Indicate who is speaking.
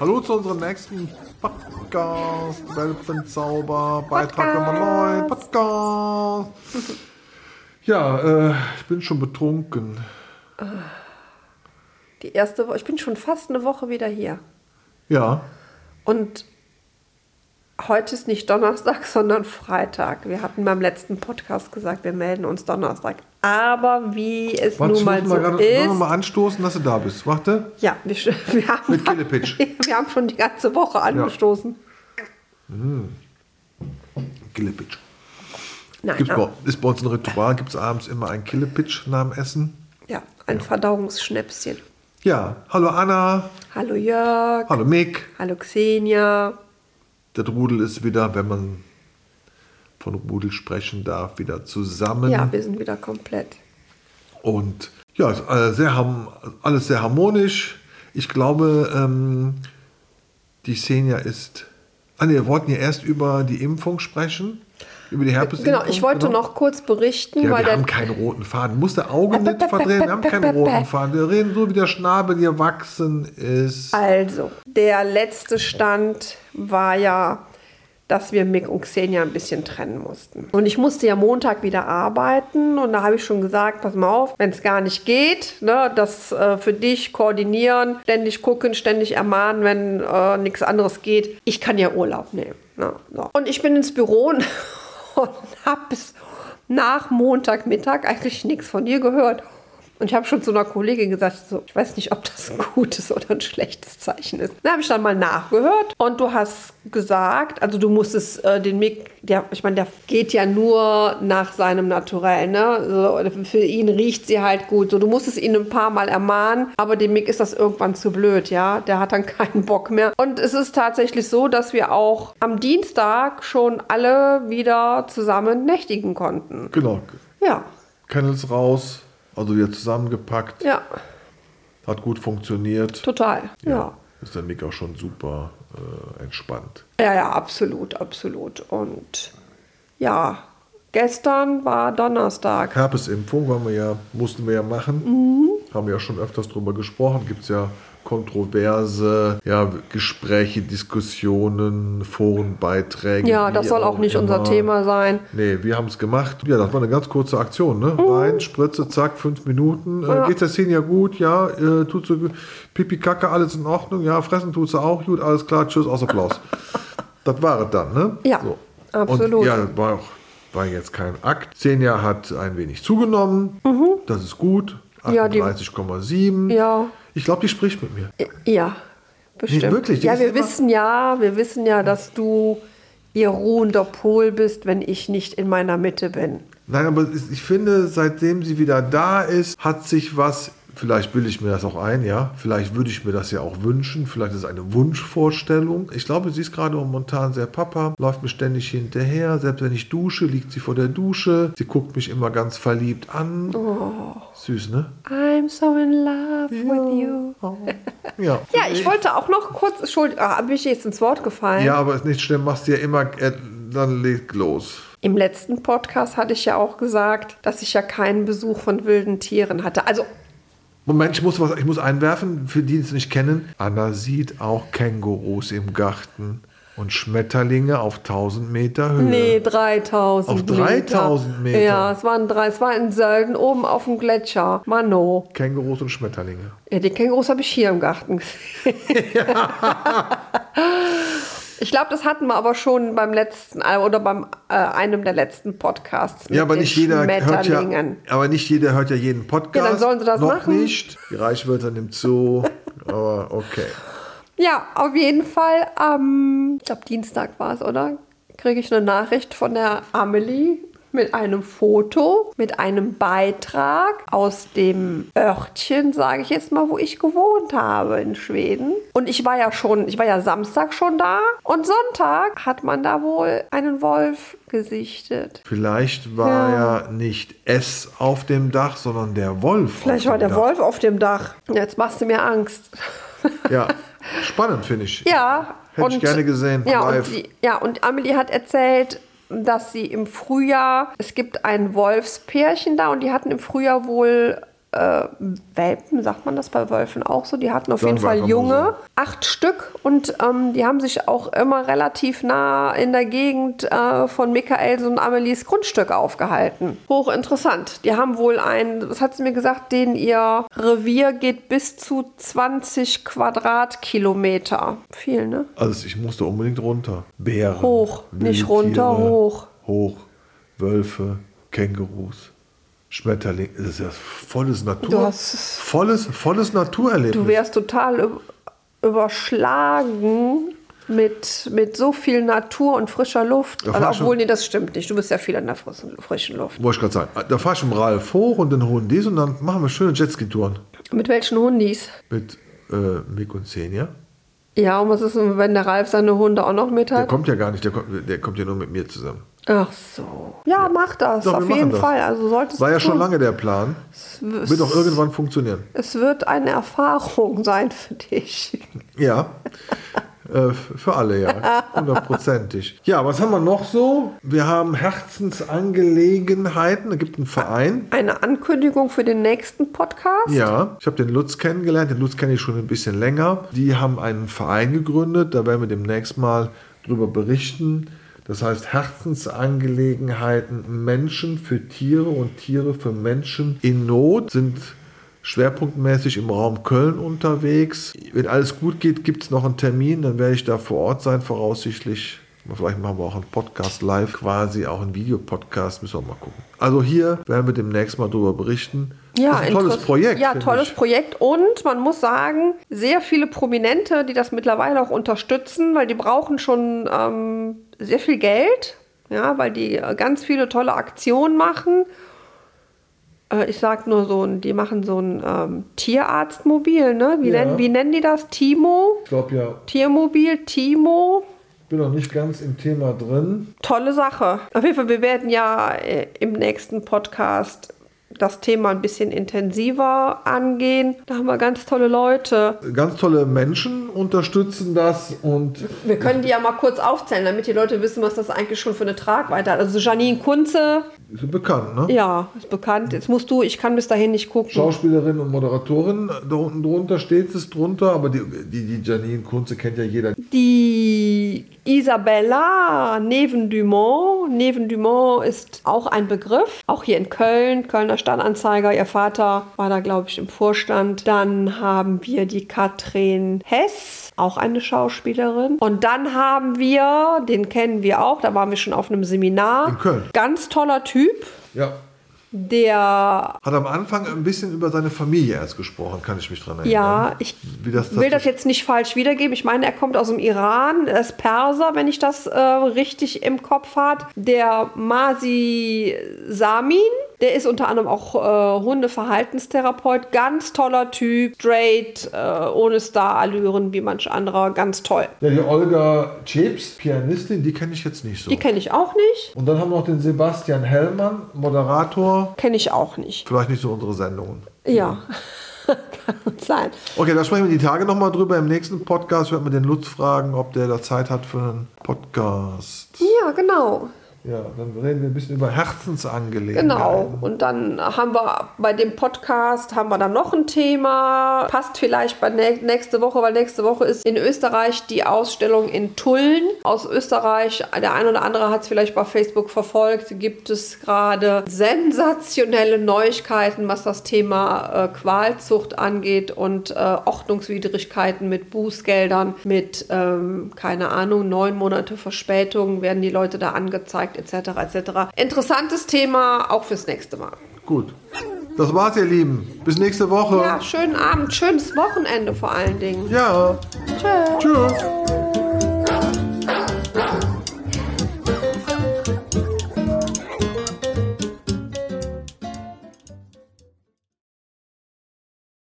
Speaker 1: Hallo zu unserem nächsten Podcast, Welpenzauber, Beitrag Nummer 9, Podcast. Ja, äh, ich bin schon betrunken.
Speaker 2: Die erste Woche, ich bin schon fast eine Woche wieder hier.
Speaker 1: Ja,
Speaker 2: Und heute ist nicht Donnerstag, sondern Freitag. Wir hatten beim letzten Podcast gesagt, wir melden uns Donnerstag. Aber wie es
Speaker 1: warte,
Speaker 2: nun mal so
Speaker 1: mal
Speaker 2: ist.
Speaker 1: mal anstoßen, dass du da bist. Warte.
Speaker 2: Ja, wir, wir, haben,
Speaker 1: Mit Killepitch.
Speaker 2: wir haben schon die ganze Woche angestoßen.
Speaker 1: Killepitch.
Speaker 2: Nein,
Speaker 1: Gibt's
Speaker 2: ah,
Speaker 1: bei, ist bei uns ein Ritual, gibt es abends immer ein Killepitch nach dem Essen.
Speaker 2: ja, ein Verdauungsschnäpschen.
Speaker 1: Ja, hallo Anna,
Speaker 2: Hallo Jörg,
Speaker 1: hallo Mick.
Speaker 2: hallo Xenia.
Speaker 1: Der Rudel ist wieder, wenn man von Rudel sprechen darf, wieder zusammen.
Speaker 2: Ja, wir sind wieder komplett.
Speaker 1: Und ja, äh, sehr, alles sehr harmonisch. Ich glaube, ähm, die Xenia ist. Ah, nee, wir wollten ja erst über die Impfung sprechen. Über die Herpesimpfung.
Speaker 2: Genau, ich wollte
Speaker 1: genau.
Speaker 2: noch kurz berichten,
Speaker 1: Ja,
Speaker 2: weil
Speaker 1: wir haben keinen roten Faden. Muss der Augen nicht verdrehen. Wir haben keinen roten Faden. Wir reden so, wie der Schnabel gewachsen ist.
Speaker 2: Also, der letzte Stand war ja, dass wir Mick und Xenia ein bisschen trennen mussten. Und ich musste ja Montag wieder arbeiten und da habe ich schon gesagt, pass mal auf, wenn es gar nicht geht, ne, das äh, für dich koordinieren, ständig gucken, ständig ermahnen, wenn äh, nichts anderes geht. Ich kann ja Urlaub nehmen. Ne, so. Und ich bin ins Büro und, und habe bis nach Montagmittag eigentlich nichts von dir gehört. Und ich habe schon zu einer Kollegin gesagt, so, ich weiß nicht, ob das ein gutes oder ein schlechtes Zeichen ist. Da habe ich dann mal nachgehört und du hast gesagt, also du musstest äh, den Mick, der, ich meine, der geht ja nur nach seinem Naturell, ne? So, für ihn riecht sie halt gut. So, du musstest ihn ein paar Mal ermahnen, aber dem Mick ist das irgendwann zu blöd, ja? Der hat dann keinen Bock mehr. Und es ist tatsächlich so, dass wir auch am Dienstag schon alle wieder zusammen nächtigen konnten.
Speaker 1: Genau.
Speaker 2: Ja,
Speaker 1: Kennels raus. Also wieder zusammengepackt.
Speaker 2: ja,
Speaker 1: Hat gut funktioniert.
Speaker 2: total. ja.
Speaker 1: Ist der Mick auch schon super äh, entspannt.
Speaker 2: Ja, ja, absolut, absolut. Und ja, gestern war Donnerstag.
Speaker 1: Herpesimpfung wollen wir ja, mussten wir ja machen.
Speaker 2: Mhm.
Speaker 1: Haben wir ja schon öfters drüber gesprochen. Gibt es ja kontroverse ja, Gespräche, Diskussionen, Forenbeiträge.
Speaker 2: Ja, das soll auch nicht unser
Speaker 1: immer.
Speaker 2: Thema sein.
Speaker 1: Nee, wir haben es gemacht. Ja, das war eine ganz kurze Aktion, ne? Rein, Spritze, zack, fünf Minuten. Äh,
Speaker 2: Mhm. Ja.
Speaker 1: Geht's der Szene ja gut? Ja, äh, tut so. Pipi, Kacke, alles in Ordnung? Ja, fressen tut sie auch gut, alles klar, tschüss, aus Applaus. das war es dann, ne?
Speaker 2: Ja, absolut.
Speaker 1: Und ja, das war auch war jetzt kein Akt. Xenia hat ein wenig zugenommen. Das ist gut.
Speaker 2: Mhm. Ja, die-
Speaker 1: 38,7.
Speaker 2: Ja,
Speaker 1: Ich glaube, die spricht mit mir.
Speaker 2: ja, bestimmt.
Speaker 1: wirklich, die
Speaker 2: ja, wir wissen ja, wir wissen ja, dass du ihr ruhender Pol bist, wenn ich nicht in meiner Mitte bin.
Speaker 1: Nein, aber ich finde, seitdem sie wieder da ist, hat sich was. Vielleicht bilde ich mir das auch ein, ja. Vielleicht würde ich mir das ja auch wünschen. Vielleicht ist es eine Wunschvorstellung. Ich glaube, sie ist gerade momentan sehr Papa, läuft mir ständig hinterher. Selbst wenn ich dusche, liegt sie vor der Dusche. Sie guckt mich immer ganz verliebt an. Süß, ne?
Speaker 2: I'm so in love with you.
Speaker 1: Ja.
Speaker 2: Ja, ich wollte auch noch kurz, Entschuldigung, ah, bin ich jetzt ins Wort gefallen?
Speaker 1: Ja, aber ist nicht schlimm, machst du ja immer, äh, dann leg los.
Speaker 2: Im letzten Podcast hatte ich ja auch gesagt, dass ich ja keinen Besuch von wilden Tieren hatte. Also,
Speaker 1: Moment, ich muss was, ich muss einwerfen, für die, die es nicht kennen. Anna sieht auch Kängurus im Garten und Schmetterlinge auf 1000 Meter Höhe.
Speaker 2: nee, 3000
Speaker 1: Auf 3000 Meter?
Speaker 2: Ja, es waren drei, es war in Sölden oben auf dem Gletscher. Mano.
Speaker 1: Kängurus und Schmetterlinge.
Speaker 2: Ja, die Kängurus habe ich hier im Garten gesehen. Ich glaube, das hatten wir aber schon beim letzten äh, oder beim äh, einem der letzten Podcasts. mit
Speaker 1: Ja, aber nicht jeder hört ja, aber nicht jeder hört ja jeden Podcast.
Speaker 2: Ja, dann sollen sie das
Speaker 1: Noch
Speaker 2: machen.
Speaker 1: nicht. Die Reichweite nimmt zu. aber okay.
Speaker 2: Ja, auf jeden Fall am, ich glaube, Dienstag war es, oder? Kriege ich eine Nachricht von der Amelie mit einem Foto, mit einem Beitrag aus dem Örtchen, sage ich jetzt mal, wo ich gewohnt habe in Schweden. Und ich war ja schon, ich war ja Samstag schon da und Sonntag hat man da wohl einen Wolf gesichtet.
Speaker 1: Vielleicht war ja. nicht es auf dem Dach, sondern der Wolf.
Speaker 2: Vielleicht war der
Speaker 1: Dach.
Speaker 2: Wolf auf dem Dach. Jetzt machst du mir Angst.
Speaker 1: Ja, spannend finde ich.
Speaker 2: Ja,
Speaker 1: Hätte ich gerne gesehen,
Speaker 2: Ja
Speaker 1: live.
Speaker 2: und, die, ja, und Amelie hat erzählt, dass sie im Frühjahr, es gibt ein Wolfspärchen da und die hatten im Frühjahr wohl äh, Welpen, sagt man das bei Wölfen auch so? Die hatten auf jeden Fall Junge, acht Stück und ähm, die haben sich auch immer relativ nah in der Gegend äh, von Michaels und Amelies Grundstück aufgehalten. Hochinteressant. Die haben wohl ein, was hat sie mir gesagt, den ihr Revier geht bis zu 20 Quadratkilometer. Viel, ne?
Speaker 1: Also ich musste unbedingt runter. Bären.
Speaker 2: Hoch, nicht runter, hoch.
Speaker 1: Hoch. Wölfe, Kängurus, Schmetterlinge. Das ist ja volles Natur. Volles, volles Naturerlebnis.
Speaker 2: Du wärst total üb- überschlagen mit, mit so viel Natur und frischer Luft. Also, obwohl, nee, das stimmt nicht. Du bist ja viel an der frischen, frischen Luft.
Speaker 1: Wollte ich gerade sagen. Da fahr ich mit Ralf hoch und dann holen dies und dann machen wir schöne Jetski-Touren.
Speaker 2: Mit welchen Hundis?
Speaker 1: Mit äh, Mick und Senja.
Speaker 2: Ja, und was ist, wenn der Ralf seine Hunde auch noch mit
Speaker 1: Der
Speaker 2: hat?
Speaker 1: kommt ja gar nicht, der kommt, der kommt ja nur mit mir zusammen.
Speaker 2: Ach so. Ja, mach das.
Speaker 1: Doch,
Speaker 2: auf jeden
Speaker 1: das.
Speaker 2: Fall. Also solltest
Speaker 1: War ja schon lange der Plan.
Speaker 2: Es,
Speaker 1: Wird auch irgendwann funktionieren.
Speaker 2: es wird eine Erfahrung sein für dich.
Speaker 1: Ja. Äh, für alle, ja. Hundertprozentig. Ja, was haben wir noch so? Wir haben Herzensangelegenheiten. Da gibt einen Verein.
Speaker 2: Eine Ankündigung für den nächsten Podcast.
Speaker 1: Ja, ich habe den Lutz kennengelernt. Den Lutz kenne ich schon ein bisschen länger. Die haben einen Verein gegründet. Da werden wir demnächst mal drüber berichten. Das heißt Herzensangelegenheiten Menschen für Tiere und Tiere für Menschen in Not sind schwerpunktmäßig im Raum Köln unterwegs. Wenn alles gut geht, gibt es noch einen Termin. Dann werde ich da vor Ort sein, voraussichtlich. Vielleicht machen wir auch einen Podcast live, quasi auch einen Videopodcast. Müssen wir mal gucken. Also hier werden wir demnächst mal drüber berichten.
Speaker 2: Ja,
Speaker 1: ein tolles Projekt.
Speaker 2: Ja, tolles
Speaker 1: ich.
Speaker 2: Projekt. Und man muss sagen, sehr viele Prominente, die das mittlerweile auch unterstützen, weil die brauchen schon ähm, sehr viel Geld, ja, weil die äh, ganz viele tolle Aktionen machen. Äh, ich sag nur so, ein- die machen so ein ähm, Tierarztmobil, ne? Wie,
Speaker 1: Ja.
Speaker 2: nennen, wie nennen die das? Timo?
Speaker 1: Ich glaube ja,
Speaker 2: Tiermobil, Timo.
Speaker 1: Bin noch nicht ganz im Thema drin.
Speaker 2: Tolle Sache. Auf jeden Fall, wir werden ja äh, im nächsten Podcast das Thema ein bisschen intensiver angehen. Da haben wir ganz tolle Leute.
Speaker 1: Ganz tolle Menschen unterstützen das und
Speaker 2: Wir können die ja mal kurz aufzählen, damit die Leute wissen, was das eigentlich schon für eine Tragweite hat. Also Janine Kunze,
Speaker 1: sind bekannt, ne?
Speaker 2: ja, ist bekannt. Jetzt musst du, ich kann bis dahin nicht gucken.
Speaker 1: Schauspielerin und Moderatorin, da unten drunter steht es drunter, aber die, die, die Janine Kunze kennt ja jeder.
Speaker 2: Die Isabella Neven-Dumont. Neven-Dumont ist auch ein Begriff, auch hier in Köln, Kölner Stadtanzeiger. Ihr Vater war da, glaube ich, im Vorstand. Dann haben wir die Katrin Hess, auch eine Schauspielerin. Und dann haben wir, den kennen wir auch, da waren wir schon auf einem Seminar.
Speaker 1: In Köln.
Speaker 2: Ganz toller Typ,
Speaker 1: Ja.
Speaker 2: Der
Speaker 1: Hat am Anfang ein bisschen über seine Familie erst gesprochen, kann ich mich dran erinnern.
Speaker 2: Ja, ich
Speaker 1: das
Speaker 2: will das jetzt nicht falsch wiedergeben. Ich meine, er kommt aus dem Iran, er ist Perser, wenn ich das äh, richtig im Kopf habe. Der Masi Samin, der ist unter anderem auch äh, Hundeverhaltenstherapeut. Ganz toller Typ, straight, äh, ohne Starallüren wie manch anderer. Ganz toll.
Speaker 1: Ja, die Olga Chips, Pianistin, die kenne ich jetzt nicht so.
Speaker 2: Die kenne ich auch nicht.
Speaker 1: Und dann haben wir noch den Sebastian Hellmann, Moderator.
Speaker 2: Kenne ich auch nicht.
Speaker 1: Vielleicht nicht so unsere Sendungen.
Speaker 2: Ja, kann sein.
Speaker 1: Okay, da sprechen wir die Tage nochmal drüber. Im nächsten Podcast werden wir den Lutz fragen, ob der da Zeit hat für einen Podcast.
Speaker 2: Ja, genau.
Speaker 1: Ja, dann reden wir ein bisschen über Herzensangelegenheiten.
Speaker 2: Genau. Und dann haben wir bei dem Podcast haben wir dann noch ein Thema. Passt vielleicht bei nä- nächste Woche, weil nächste Woche ist in Österreich die Ausstellung in Tulln. Aus Österreich, der ein oder andere hat es vielleicht bei Facebook verfolgt, gibt es gerade sensationelle Neuigkeiten, was das Thema äh, Qualzucht angeht und äh, Ordnungswidrigkeiten mit Bußgeldern, mit, ähm, keine Ahnung, neun Monate Verspätung werden die Leute da angezeigt, etc. etc. Interessantes Thema, auch fürs nächste Mal.
Speaker 1: Gut. Das war's, ihr Lieben. Bis nächste Woche.
Speaker 2: Ja, schönen Abend, schönes Wochenende vor allen Dingen.
Speaker 1: Ja.
Speaker 2: Tschö.
Speaker 1: Tschüss.